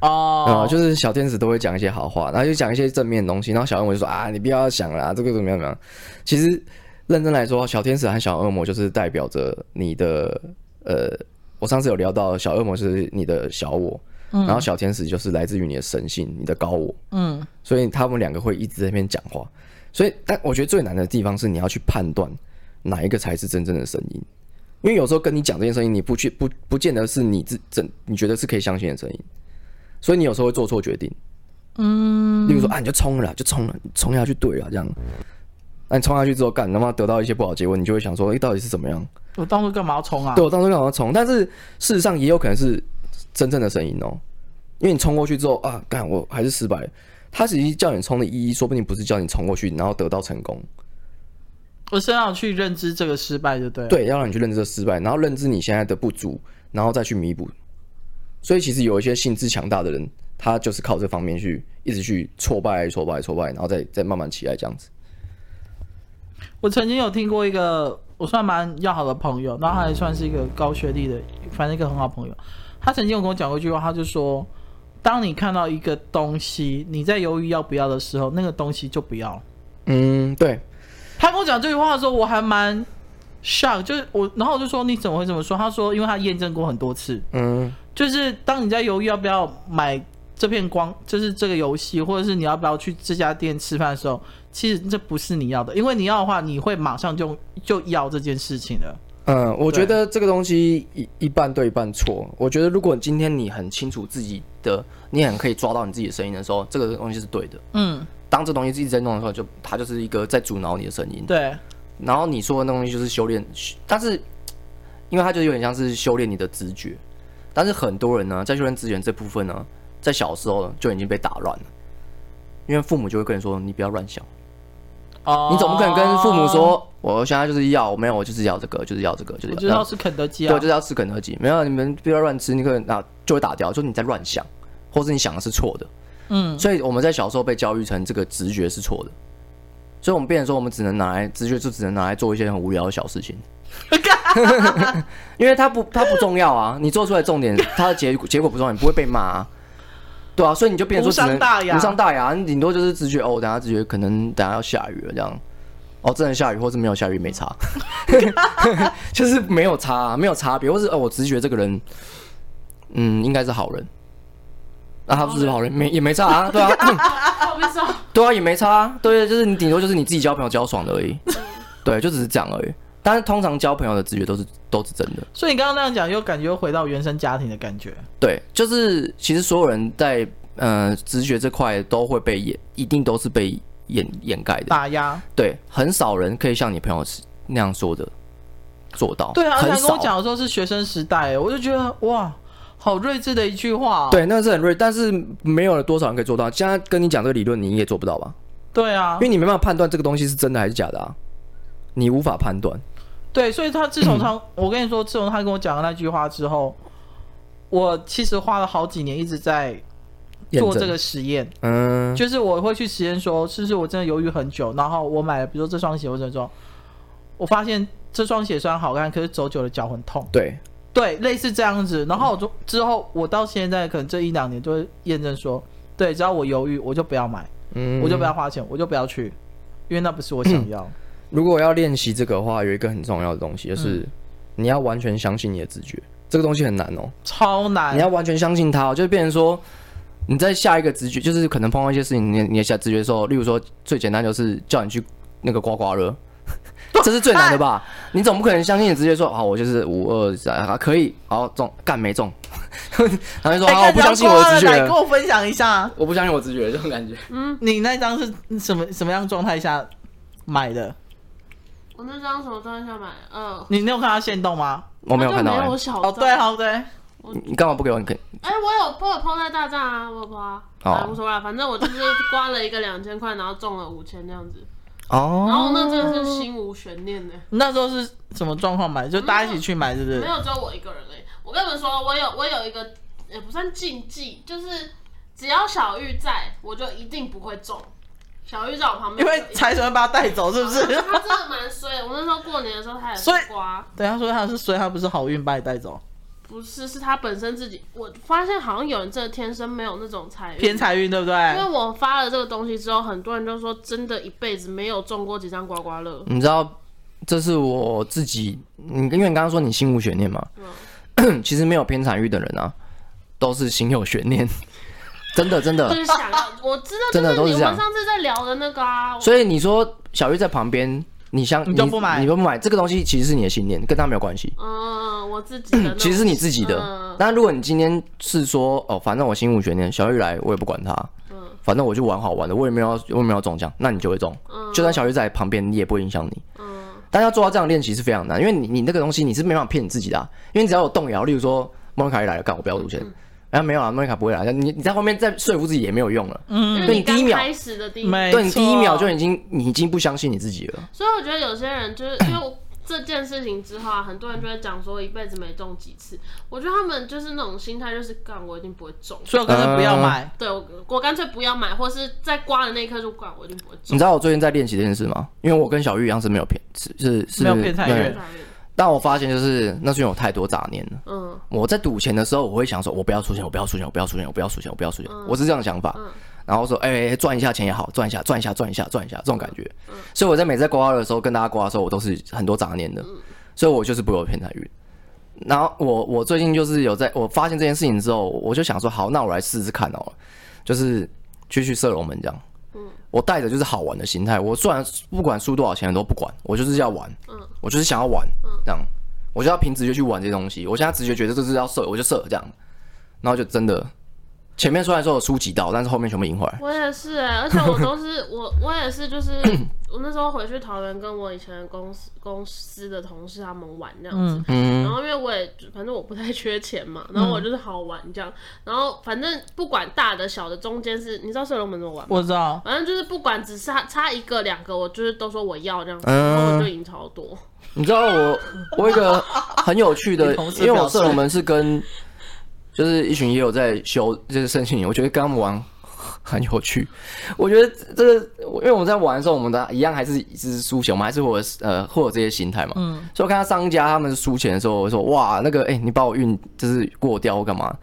哦，就是小天使都会讲一些好话，然后就讲一些正面的东西，然后小恶魔就说啊，你不要想了，这个怎么样怎么样。其实认真来说，小天使和小恶魔就是代表着你的呃，我上次有聊到，小恶魔是你的小我，嗯、然后小天使就是来自于你的神性，你的高我，嗯，所以他们两个会一直在那边讲话。所以，但我觉得最难的地方是你要去判断哪一个才是真正的声音，因为有时候跟你讲这件声音，你不去不不见得是你自真你觉得是可以相信的声音。所以你有时候会做错决定，嗯，例如说啊，你就冲了，就冲了，冲下去对了，这样。那你冲下去之后干，他妈得到一些不好结果，你就会想说，哎、欸，到底是怎么样？我当初干嘛要冲啊？对，我当初干嘛要冲？但是事实上也有可能是真正的声音哦、喔，因为你冲过去之后啊，干，我还是失败。他实际叫你冲的意义，说不定不是叫你冲过去，然后得到成功。我是要去认知这个失败，就对。对，要让你去认知这个失败，然后认知你现在的不足，然后再去弥补。所以其实有一些心智强大的人，他就是靠这方面去一直去挫败、挫败、挫败，然后再再慢慢起来这样子。我曾经有听过一个我算蛮要好的朋友，然后他还算是一个高学历的，反正一个很好朋友。他曾经有跟我讲过一句话，他就说：“当你看到一个东西，你在犹豫要不要的时候，那个东西就不要。”嗯，对。他跟我讲这句话的时候，我还蛮 shock，就是我，然后我就说：“你怎么会这么说？”他说：“因为他验证过很多次。”嗯。就是当你在犹豫要不要买这片光，就是这个游戏，或者是你要不要去这家店吃饭的时候，其实这不是你要的，因为你要的话，你会马上就就要这件事情的。嗯，我觉得这个东西一一半对一半错。我觉得如果今天你很清楚自己的，你很可以抓到你自己的声音的时候，这个东西是对的。嗯，当这东西一直在弄的时候，就它就是一个在阻挠你的声音。对。然后你说的那东西就是修炼，但是因为它就有点像是修炼你的直觉。但是很多人呢，在修炼资源这部分呢，在小时候就已经被打乱了，因为父母就会跟你说：“你不要乱想。”哦，你总不可能跟父母说：“我现在就是要，没有，我就是要这个，就是要这个，就是要。”我知道是肯德基啊，对，就是要吃肯德基。没有，你们不要乱吃，你可能那就会打掉，就是你在乱想，或是你想的是错的。嗯，所以我们在小时候被教育成这个直觉是错的，所以我们变成说，我们只能拿来直觉，就只能拿来做一些很无聊的小事情。因为他不，他不重要啊！你做出来重点，他的结结果不重要，你不会被骂啊，对啊，所以你就变成说只能无伤大雅，无伤大雅，你顶多就是直觉哦，等下直觉可能等下要下雨了这样，哦，真的下雨，或是没有下雨没差，就是没有差，啊，没有差别，或是哦，我直觉这个人，嗯，应该是好人，那，啊，他不是好人，没也没差啊，对啊，对啊，也没差啊，对，就是你顶多就是你自己交朋友交爽的而已，对，就只是这样而已。但是通常交朋友的直觉都是都是真的，所以你刚刚那样讲，又感觉又回到原生家庭的感觉。对，就是其实所有人在呃直觉这块都会被掩，一定都是被掩掩盖的打压。对，很少人可以像你朋友那样说的做到。对啊，很少。跟我讲的时候是学生时代，我就觉得哇，好睿智的一句话。对，那是很睿，但是没有了多少人可以做到。现在跟你讲这个理论，你也做不到吧？对啊，因为你没办法判断这个东西是真的还是假的啊，你无法判断。对，所以他自从他，我跟你说，自从他跟我讲了那句话之后，我其实花了好几年一直在做这个实验。嗯，就是我会去实验说，是不是我真的犹豫很久，然后我买了，比如说这双鞋，或者说，我发现这双鞋虽然好看，可是走久了脚很痛。对，对，类似这样子。然后我就之后，我到现在可能这一两年就会验证说，对，只要我犹豫，我就不要买，嗯，我就不要花钱，我就不要去，因为那不是我想 要。如果要练习这个的话，有一个很重要的东西，就是你要完全相信你的直觉。这个东西很难哦，超难。你要完全相信它，就变成说你在下一个直觉，就是可能碰到一些事情，你你下直觉的时候，例如说最简单就是叫你去那个刮刮乐，这是最难的吧？你总不可能相信你直觉说，啊，我就是五二三，啊，可以，好中，干没中，然后就说，啊，我不相信我的直觉。跟我分享一下，我不相信我直觉这种感觉。嗯，你那张是什么什么样状态下买的？我那张什么状态下买？呃，你你有看到限动吗？我没有看到、欸。没有小哦，对，好对。你干嘛不给我？你可以。哎、欸，我有，我有抛在大战啊，我有抛啊。哦。无所谓，反正我就是刮了一个两千块，然后中了五千这样子。哦。然后那真的是心无悬念的。那时候是什么状况买？就大家一起去买，是不是？没有，只有我一个人而已。我跟你们说，我有我有一个也不算禁忌，就是只要小玉在，我就一定不会中。小玉在我旁边，因为财神会把他带走，是不是？他真的蛮衰。我那时候过年的时候，他也刮。对，他说他是衰，他不是好运把你带走。不是，是他本身自己。我发现好像有人真的天生没有那种财运，偏财运，对不对？因为我发了这个东西之后，很多人就说真的一辈子没有中过几张刮刮乐。你知道，这是我自己，你因为你刚刚说你心无悬念嘛，嗯、其实没有偏财运的人啊，都是心有悬念。真的，真的，就是想要，我知道，真的都是这样。我们上次在聊的那个啊，所以你说小玉在旁边。你相你都不买，你都不买这个东西，其实是你的信念，跟他没有关系。嗯，我自己的，其实是你自己的。嗯、但如果你今天是说，哦，反正我心无悬念，小玉来我也不管他，嗯，反正我就玩好玩的，我也没有我也没有中奖，那你就会中。嗯，就算小玉在旁边，你也不会影响你。嗯，但要做到这样练习是非常难，因为你你那个东西你是没办法骗你自己的、啊，因为你只要有动摇，例如说莫妮卡一来了，干我不要赌钱。嗯哎，没有啊，莫妮卡不会来。你你在后面再说服自己也没有用了。嗯，对你第一秒开始的第一，对你第一秒就已经你已经不相信你自己了。所以我觉得有些人就是因为 这件事情之后啊，很多人就会讲说一辈子没中几次。我觉得他们就是那种心态，就是干我一定不会中，所以我干脆不要买。呃、对我我干脆不要买，或是在刮的那一刻就干我一定不会中。你知道我最近在练习这件事吗？因为我跟小玉一样是没有偏是是是没有偏财运。但我发现就是那是因为有太多杂念了。嗯，我在赌钱的时候，我会想说，我不要出钱，我不要出钱，我不要出钱，我不要出钱，我不要出钱。我是这样的想法。嗯，然后说，哎，赚一下钱也好，赚一下，赚一下，赚一下，赚一下，这种感觉。嗯，所以我在每次刮的时候，跟大家刮的时候，我都是很多杂念的。嗯，所以我就是不会有偏财运。然后我我最近就是有在我发现这件事情之后，我就想说，好，那我来试试看哦，就是去去射龙门这样。我带着就是好玩的心态，我虽然不管输多少钱都不管，我就是要玩，嗯，我就是想要玩，嗯，这样，我就要凭直觉去玩这些东西。我现在直觉觉得这是要射，我就射这样，然后就真的。前面虽然说有输几道，但是后面全部赢回来。我也是哎、欸，而且我都是 我我也是，就是 我那时候回去桃园，跟我以前公司公司的同事他们玩那样子。嗯。然后因为我也反正我不太缺钱嘛，然后我就是好玩这样。然后反正不管大的小的，中间是你知道射龙门怎么玩吗？我知道。反正就是不管只差差一个两个，我就是都说我要这样子，然后我就赢超多。你知道我我一个很有趣的，因为我射龙门是跟。就是一群也有在修这个圣训营，我觉得跟他们玩很有趣。我觉得这个，因为我们在玩的时候，我们的一样还是一直输钱，我们还是会呃会有这些心态嘛。嗯。所以我看到商家他们输钱的时候，我说哇，那个哎、欸，你把我运就是过掉干嘛？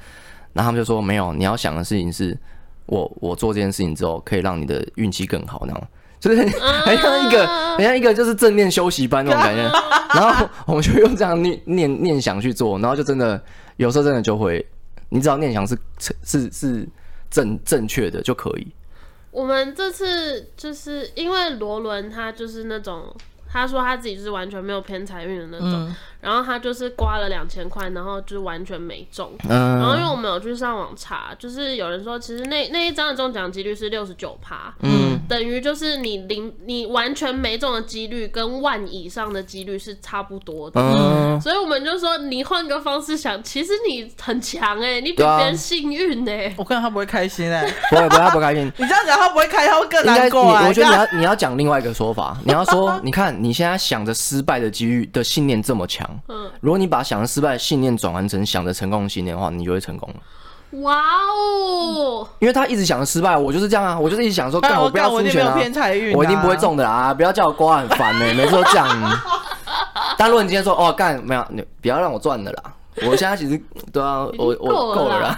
然后他们就说没有，你要想的事情是我我做这件事情之后可以让你的运气更好，那种就是 很像一个很像一个就是正念休息班那种感觉。然后我们就用这样念念念想去做，然后就真的有时候真的就会。你只要念想是是是正正确的就可以。我们这次就是因为罗伦他就是那种，他说他自己就是完全没有偏财运的那种。嗯然后他就是刮了两千块，然后就是完全没中。嗯。然后因为我们有去上网查，就是有人说，其实那那一张的中奖几率是六十九趴。嗯。等于就是你零你完全没中的几率跟万以上的几率是差不多的。嗯。所以我们就说，你换个方式想，其实你很强哎、欸，你比别人幸运哎、欸。我看他不会开心哎、欸。不会不会，他不开心。你这样讲他不会开心，他会更难过、啊。我觉得你要你要讲另外一个说法，你要说，你看你现在想着失败的机遇的信念这么强。嗯，如果你把想着失败的信念转换成想着成功的信念的话，你就会成功了。哇哦！因为他一直想着失败，我就是这样啊，我就是一直想说，干我不要出钱啊，我一定不会中的啊，不要叫我刮很烦呢、欸，每次都这样。但如果你今天说，哦，干没有，你不要让我赚的啦，我现在其实对啊，我我够了啦。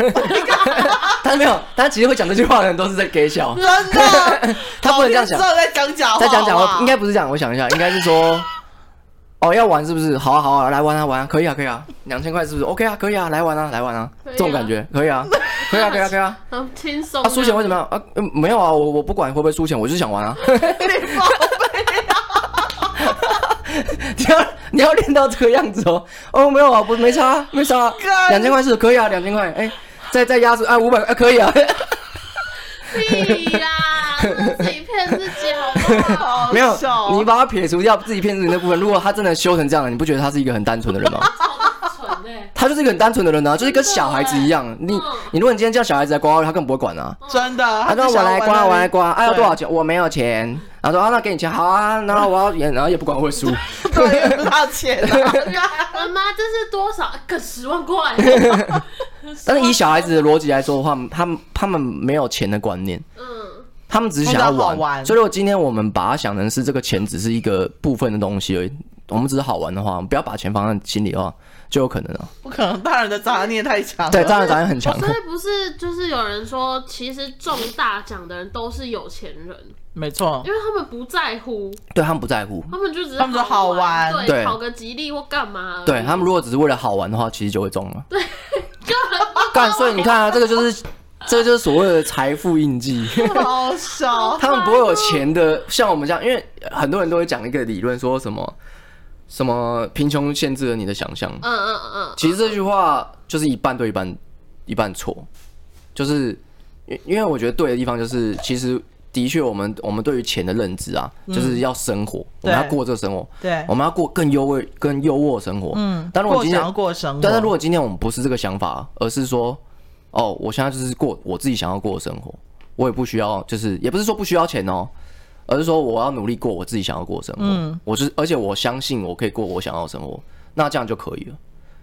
他没有，他其实会讲这句话的人都是在给笑，真的，他不能这样讲，在讲假话，在讲假话，应该不是这样，我想一下，应该是说。哦，要玩是不是？好啊，好啊，来玩啊，玩啊，可以啊，可以啊，两千块是不是？OK 啊，可以啊，来玩啊，来玩啊，这种感觉可以啊，可以啊，可以啊，可以啊，很轻松。他，输钱为什么啊？没有啊，我我不管会不会输钱，我就是想玩啊。你要你要练到这个样子哦。哦，没有啊，不没差，没差。两千块是可以啊，两千块。哎，再再压住啊，五百啊，可以啊。屁啦！自己骗自己好不好？没有，你把它撇除掉自己骗自己那部分。如果他真的修成这样，你不觉得他是一个很单纯的人吗？他就是一个很单纯的人啊，就是跟小孩子一样。你你如果你今天叫小孩子来刮，他根本不会管啊。真的。他说我来刮，我来刮，啊要多少钱？我没有钱。然后说啊，那给你钱，好啊。然后我要演，然后也不管会输。对，不要钱。妈妈，这是多少？个十万块。但是以小孩子的逻辑来说的话，他们他们没有钱的观念。嗯。他们只是想要玩。玩，所以如果今天我们把它想成是这个钱只是一个部分的东西而已，我们只是好玩的话，我们不要把钱放在心里的话，就有可能啊。不可能，大人的杂念太强。对，大人杂念很强。所以不是，就是有人说，其实中大奖的人都是有钱人。没错，因为他们不在乎。对，他们不在乎，他们就只是他们说好玩，对，讨个吉利或干嘛。对，他们如果只是为了好玩的话，其实就会中了。对，就很干。所以你看啊，这个就是。这就是所谓的财富印记，好笑。他们不会有钱的，像我们这样，因为很多人都会讲一个理论，说什么什么贫穷限制了你的想象。嗯嗯嗯。其实这句话就是一半对一半，一半错。就是因因为我觉得对的地方就是，其实的确我们我们对于钱的认知啊，就是要生活，我们要过这个生活，对，我们要过更优渥、更优渥的生活。嗯。但如果今天过生活，但是如果今天我们不是这个想法，而是说。哦，我现在就是过我自己想要过的生活，我也不需要，就是也不是说不需要钱哦，而是说我要努力过我自己想要过的生活。嗯，我是而且我相信我可以过我想要的生活，那这样就可以了，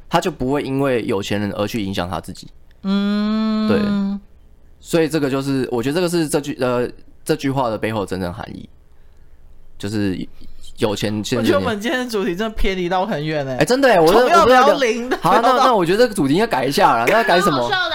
他就不会因为有钱人而去影响他自己。嗯，对，所以这个就是我觉得这个是这句呃这句话的背后真正含义，就是。有钱，我觉得我们今天的主题真的偏离到很远哎！哎，真的哎，我我要聊零的。好，那那我觉得这个主题应该改一下了，那要改什么？好笑的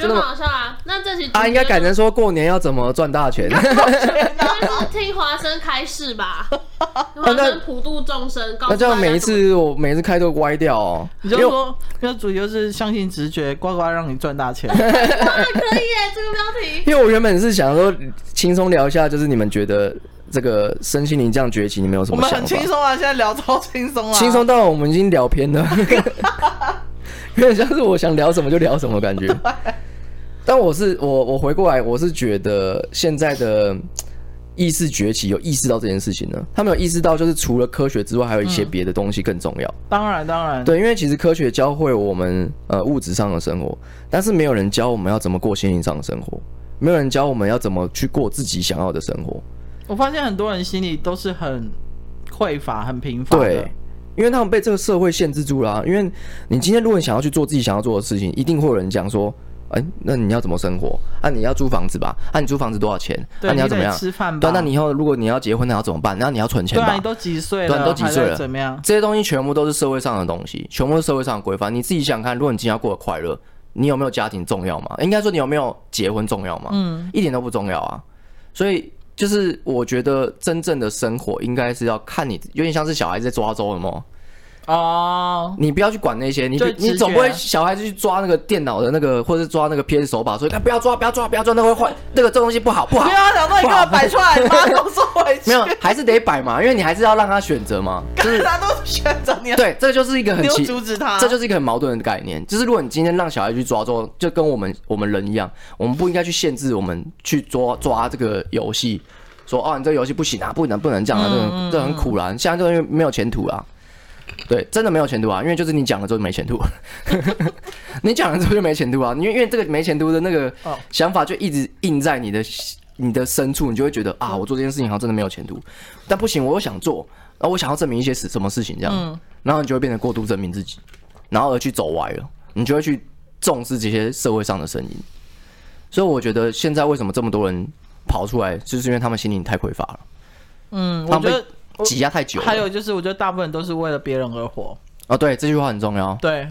觉得很好笑啊。那这期啊，应该改成说过年要怎么赚大钱？应该是听华生开示吧，华生普度众生。那这样每一次我每次开都歪掉哦。你就说，这个主题就是相信直觉，呱呱让你赚大钱。哇，可以耶，这个标题。因为我原本是想说轻松聊一下，就是你们觉得。这个身心灵这样崛起，你们有什么想法？我们很轻松啊，现在聊超轻松啊，轻松到我们已经聊偏了，有点像是我想聊什么就聊什么感觉。但我是我我回过来，我是觉得现在的意识崛起，有意识到这件事情呢。他们有意识到，就是除了科学之外，还有一些别的东西更重要。嗯、当然，当然，对，因为其实科学教会我们呃物质上的生活，但是没有人教我们要怎么过心灵上的生活，没有人教我们要怎么去过自己想要的生活。我发现很多人心里都是很匮乏、很贫乏的。对，因为他们被这个社会限制住了啊。因为你今天如果你想要去做自己想要做的事情，一定会有人讲说：“哎，那你要怎么生活？啊，你要租房子吧？啊，你租房子多少钱？那你要怎么样吃饭？对，那你以后如果你要结婚，那要怎么办？那你要存钱吧？对，你都几岁了？对，都几岁了？怎么样？这些东西全部都是社会上的东西，全部是社会上的规范。你自己想想看，如果你今天要过得快乐，你有没有家庭重要吗？应该说你有没有结婚重要吗？嗯，一点都不重要啊。所以。就是我觉得真正的生活应该是要看你，有点像是小孩子在抓周了吗？哦，你不要去管那些，你你总不会小孩子去抓那个电脑的那个，或者是抓那个 PS 手把，所以他不要抓，不要抓，不要抓，那会坏，那个这东西不好，不好。不要想说你给我摆出来，把都收回去。没有，还是得摆嘛，因为你还是要让他选择嘛。就是他都选择你。对，这就是一个很奇，阻止他，这就是一个很矛盾的概念。就是如果你今天让小孩去抓之后，就跟我们我们人一样，我们不应该去限制我们去抓抓这个游戏。说哦，你这个游戏不行啊，不能不能这样啊，这很这很苦啦，现在这个东西没有前途啊，对，真的没有前途啊，因为就是你讲了之后就没前途，你讲了之后就没前途啊，因为因为这个没前途的那个想法就一直印在你的你的深处，你就会觉得啊，我做这件事情好像真的没有前途，但不行，我又想做，然后我想要证明一些事什么事情这样，然后你就会变得过度证明自己，然后而去走歪了，你就会去重视这些社会上的声音，所以我觉得现在为什么这么多人？跑出来就是因为他们心灵太匮乏了。嗯，我觉得挤压太久了。还有就是，我觉得大部分都是为了别人而活。哦，对，这句话很重要。对，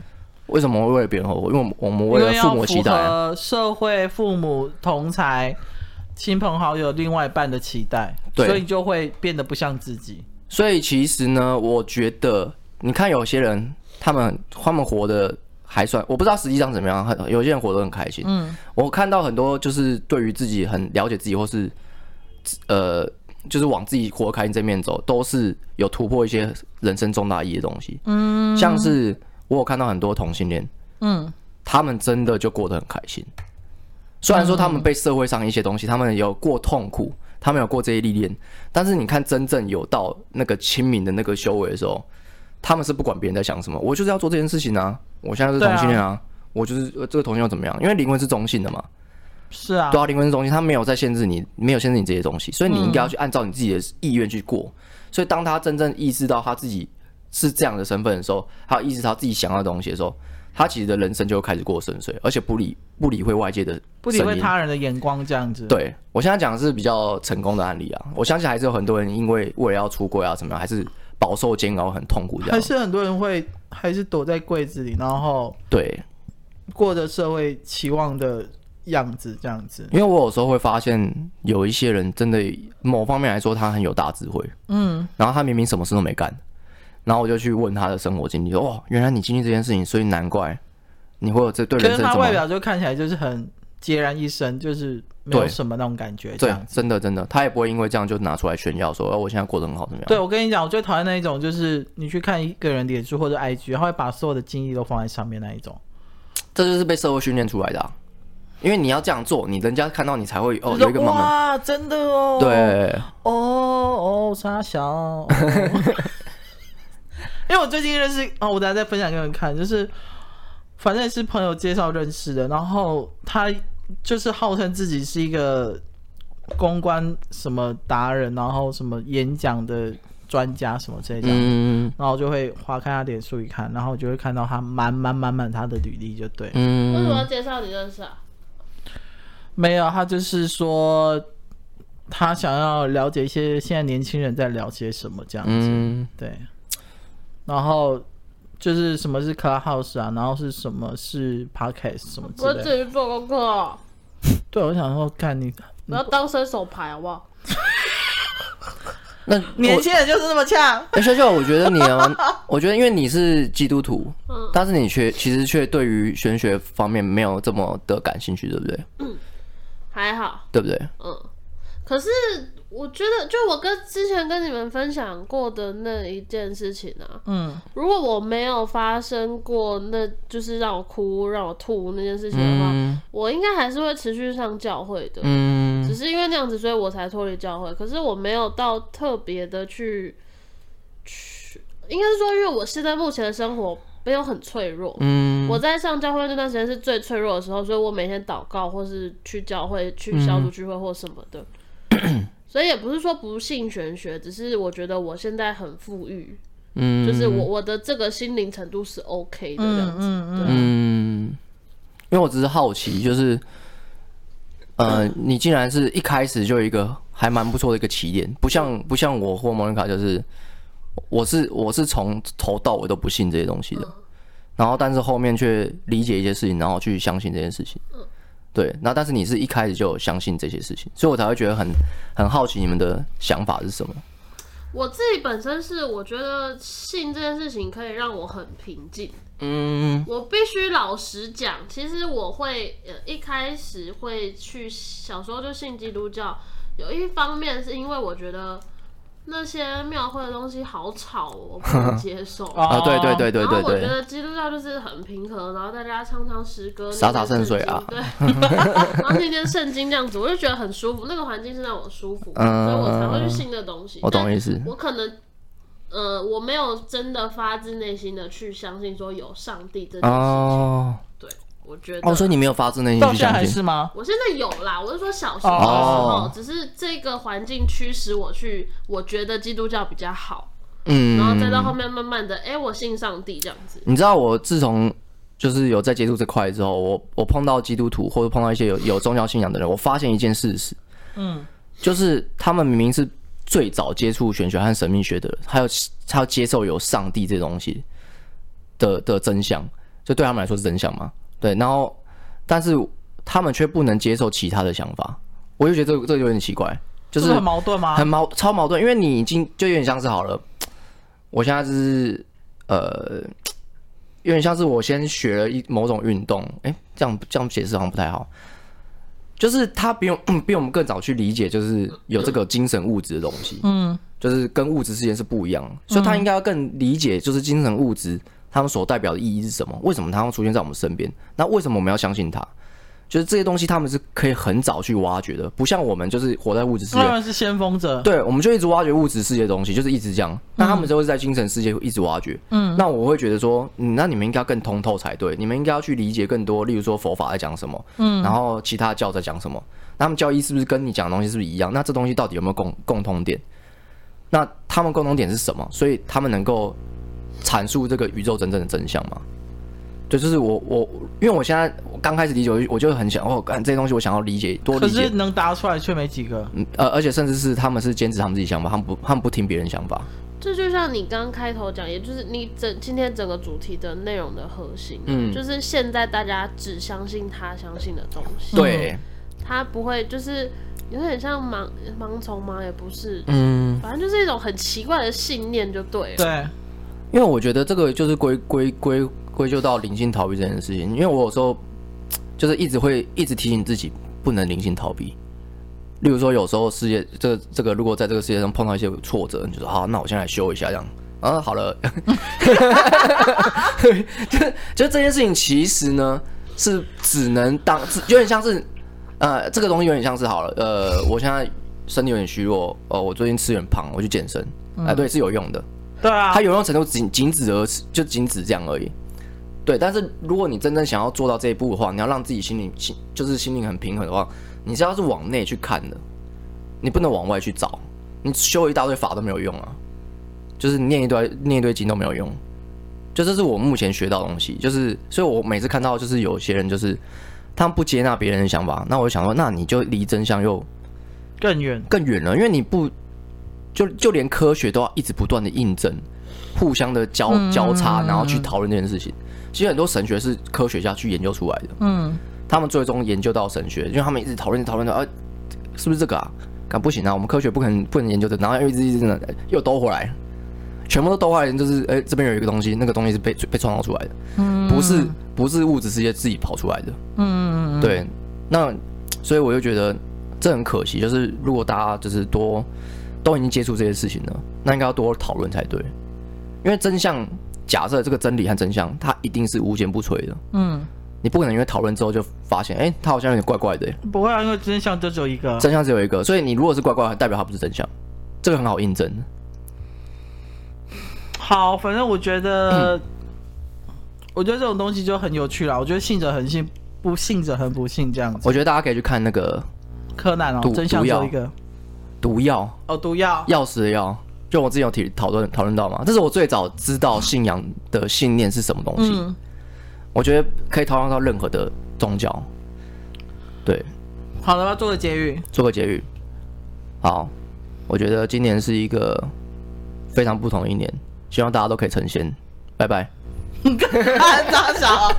为什么会为了别人而活？因为我们为了父母期待，社会、父母、同才、亲朋好友、另外一半的期待，对，所以就会变得不像自己。所以其实呢，我觉得你看有些人，他们他们活的。还算，我不知道实际上怎么样。很有些人活得很开心。嗯，我看到很多就是对于自己很了解自己，或是呃，就是往自己活得开心这面走，都是有突破一些人生重大意义的东西。嗯，像是我有看到很多同性恋，嗯，他们真的就过得很开心。虽然说他们被社会上一些东西，他们有过痛苦，他们有过这些历练，但是你看真正有到那个清明的那个修为的时候，他们是不管别人在想什么，我就是要做这件事情啊。我现在是同性恋啊，啊我就是这个同性恋怎么样？因为灵魂是中性的嘛，是啊，对啊，灵魂是中心，他没有在限制你，没有限制你这些东西，所以你应该要去按照你自己的意愿去过。嗯、所以当他真正意识到他自己是这样的身份的时候，他意识到自己想要的东西的时候，他其实的人生就开始过顺遂，而且不理不理会外界的，不理会他人的眼光这样子。对，我现在讲的是比较成功的案例啊，我相信还是有很多人因为为了要出柜啊怎么样，还是饱受煎熬，很痛苦这样。还是很多人会还是躲在柜子里，然后对过着社会期望的样子这样子。因为我有时候会发现有一些人真的某方面来说他很有大智慧，嗯，然后他明明什么事都没干。然后我就去问他的生活经历，说：“哦，原来你经历这件事情，所以难怪你会有这对人生……”可是他外表就看起来就是很孑然一身，就是没有什么那种感觉。对，真的真的，他也不会因为这样就拿出来炫耀说：“哦，我现在过得很好，怎么样？”对，我跟你讲，我最讨厌那一种，就是你去看一个人脸书或者 IG，他会把所有的精力都放在上面那一种。这就是被社会训练出来的啊，因为你要这样做，你人家看到你才会哦有一个哇，真的哦，对，哦哦，傻小。哦 因为我最近认识哦，我等下再分享给你们看，就是反正也是朋友介绍认识的，然后他就是号称自己是一个公关什么达人，然后什么演讲的专家什么之类的，嗯，然后就会划开他脸书一看，然后就会看到他满满满满他的履历，就对，嗯，为什么要介绍你认识啊？没有，他就是说他想要了解一些现在年轻人在聊些什么这样子，嗯，对。然后就是什么是 Clubhouse 啊，然后是什么是 Podcast 什么之类的。我自己做功课。对，我想说，看你，我要当伸手牌好不好？那 年轻人就是这么呛。哎，秀秀，我觉得你啊，我觉得因为你是基督徒，嗯，但是你却其实却对于玄学方面没有这么的感兴趣，对不对？嗯，还好，对不对？嗯，可是。我觉得，就我跟之前跟你们分享过的那一件事情啊，嗯，如果我没有发生过，那就是让我哭、让我吐那件事情的话，嗯、我应该还是会持续上教会的，嗯，只是因为那样子，所以我才脱离教会。可是我没有到特别的去去，应该是说，因为我现在目前的生活没有很脆弱，嗯，我在上教会那段时间是最脆弱的时候，所以我每天祷告，或是去教会、去小组聚会或什么的。嗯所以也不是说不信玄学，只是我觉得我现在很富裕，嗯，就是我我的这个心灵程度是 OK 的这样子，嗯嗯，对嗯，因为我只是好奇，就是，呃，你竟然是一开始就有一个还蛮不错的一个起点，不像不像我或莫妮卡，就是我是我是从头到尾都不信这些东西的，嗯、然后但是后面却理解一些事情，然后去相信这件事情，嗯。对，那但是你是一开始就相信这些事情，所以我才会觉得很很好奇你们的想法是什么。我自己本身是我觉得信这件事情可以让我很平静。嗯，我必须老实讲，其实我会呃一开始会去小时候就信基督教，有一方面是因为我觉得。那些庙会的东西好吵，我不能接受。啊，对对对对对对。然后我觉得基督教就是很平和，然后大家唱唱诗歌，洒洒圣水啊。对。然后念念圣经这样子，我就觉得很舒服，那个环境是让我舒服，嗯、所以我才会去信那东西。我懂意思。我可能，呃，我没有真的发自内心的去相信说有上帝这件事情。哦。对。我觉得哦，所以你没有发自内心去相信？到现在是吗？我现在有啦，我是说小时候的时候，oh. 只是这个环境驱使我去，我觉得基督教比较好，嗯，然后再到后面慢慢的，哎、欸，我信上帝这样子。你知道，我自从就是有在接触这块之后，我我碰到基督徒或者碰到一些有有宗教信仰的人，我发现一件事实，嗯，就是他们明明是最早接触玄学和神秘学的人，还有他要接受有上帝这东西的的真相，就对他们来说是真相吗？对，然后，但是他们却不能接受其他的想法，我就觉得这个这个有点奇怪，就是，很矛盾吗？很矛超矛盾，因为你已经就有点像是好了，我现在就是呃，有点像是我先学了一某种运动，哎，这样这样解释好像不太好，就是他比我 比我们更早去理解，就是有这个精神物质的东西，嗯，就是跟物质之间是不一样，所以他应该要更理解，就是精神物质。他们所代表的意义是什么？为什么他会出现在我们身边？那为什么我们要相信他？就是这些东西，他们是可以很早去挖掘的，不像我们就是活在物质世界。他们是先锋者。对，我们就一直挖掘物质世界的东西，就是一直这样。那他们就会在精神世界一直挖掘。嗯。那我会觉得说，嗯，那你们应该更通透才对。你们应该要去理解更多，例如说佛法在讲什么，嗯，然后其他教在讲什么。那他们教义是不是跟你讲的东西是不是一样？那这东西到底有没有共共通点？那他们共同点是什么？所以他们能够。阐述这个宇宙真正的真相吗？对，就是我我，因为我现在我刚开始理解，我就很想哦，干这些东西我想要理解多理解，可是能答出来却没几个。嗯呃，而且甚至是他们是坚持他们自己想法，他们不他们不听别人想法。这就像你刚开头讲，也就是你整今天整个主题的内容的核心，嗯，就是现在大家只相信他相信的东西，对，他不会就是有点像盲盲从吗？也不是，嗯，反正就是一种很奇怪的信念，就对了。对，因为我觉得这个就是归归归归咎到灵性逃避这件事情，因为我有时候就是一直会一直提醒自己不能灵性逃避。例如说，有时候世界这个这个，如果在这个世界上碰到一些挫折，你就说好，那我先来修一下，这样啊，好了。就就这件事情，其实呢是只能当，有点像是呃，这个东西有点像是好了，呃，我现在身体有点虚弱，呃，我最近吃有点胖，我去健身，哎、呃，对，是有用的。对啊，它有用程度仅仅止而就仅止这样而已。对，但是如果你真正想要做到这一步的话，你要让自己心里心就是心灵很平衡的话。你是要是往内去看的，你不能往外去找。你修一大堆法都没有用啊，就是念一堆念一堆经都没有用。就这是我目前学到的东西，就是所以我每次看到就是有些人就是他们不接纳别人的想法，那我就想说，那你就离真相又更远更远了，因为你不就就连科学都要一直不断的印证，互相的交交叉，然后去讨论这件事情。其实很多神学是科学家去研究出来的，嗯。他们最终研究到神学，因为他们一直讨论讨论的，啊，是不是这个啊？敢不行啊！我们科学不可能不能研究的，然后又一直一直的又兜回来，全部都兜回来，就是哎，这边有一个东西，那个东西是被被创造出来的，嗯，不是不是物质世界自己跑出来的，嗯，对。那所以我就觉得这很可惜，就是如果大家就是多都已经接触这些事情了，那应该要多讨论才对，因为真相，假设这个真理和真相，它一定是无坚不摧的，嗯。你不可能因为讨论之后就发现，哎、欸，他好像有点怪怪的。不会啊，因为真相就只有一个。真相只有一个，所以你如果是怪怪，代表它不是真相，这个很好印证。好，反正我觉得，嗯、我觉得这种东西就很有趣了。我觉得信者恒信，不信者恒不信这样子。我觉得大家可以去看那个柯南哦，真相只有一个。毒药哦，毒药，药死的药，就我之前有提讨论讨论到嘛，这是我最早知道信仰的信念是什么东西。嗯我觉得可以套用到任何的宗教，对。好了，要做个结语。做个结语。好，我觉得今年是一个非常不同的一年，希望大家都可以成仙。拜拜。大小。